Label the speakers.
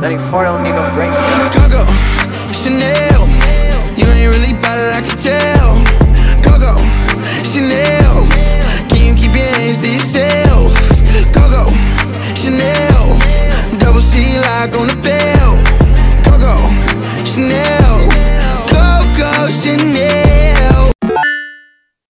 Speaker 1: 34 don't need no brakes.
Speaker 2: Coco, Chanel, you ain't really bout it, I can tell. Coco, Chanel, can you keep your hands to yourself? Coco, Chanel, double C lock on the bed.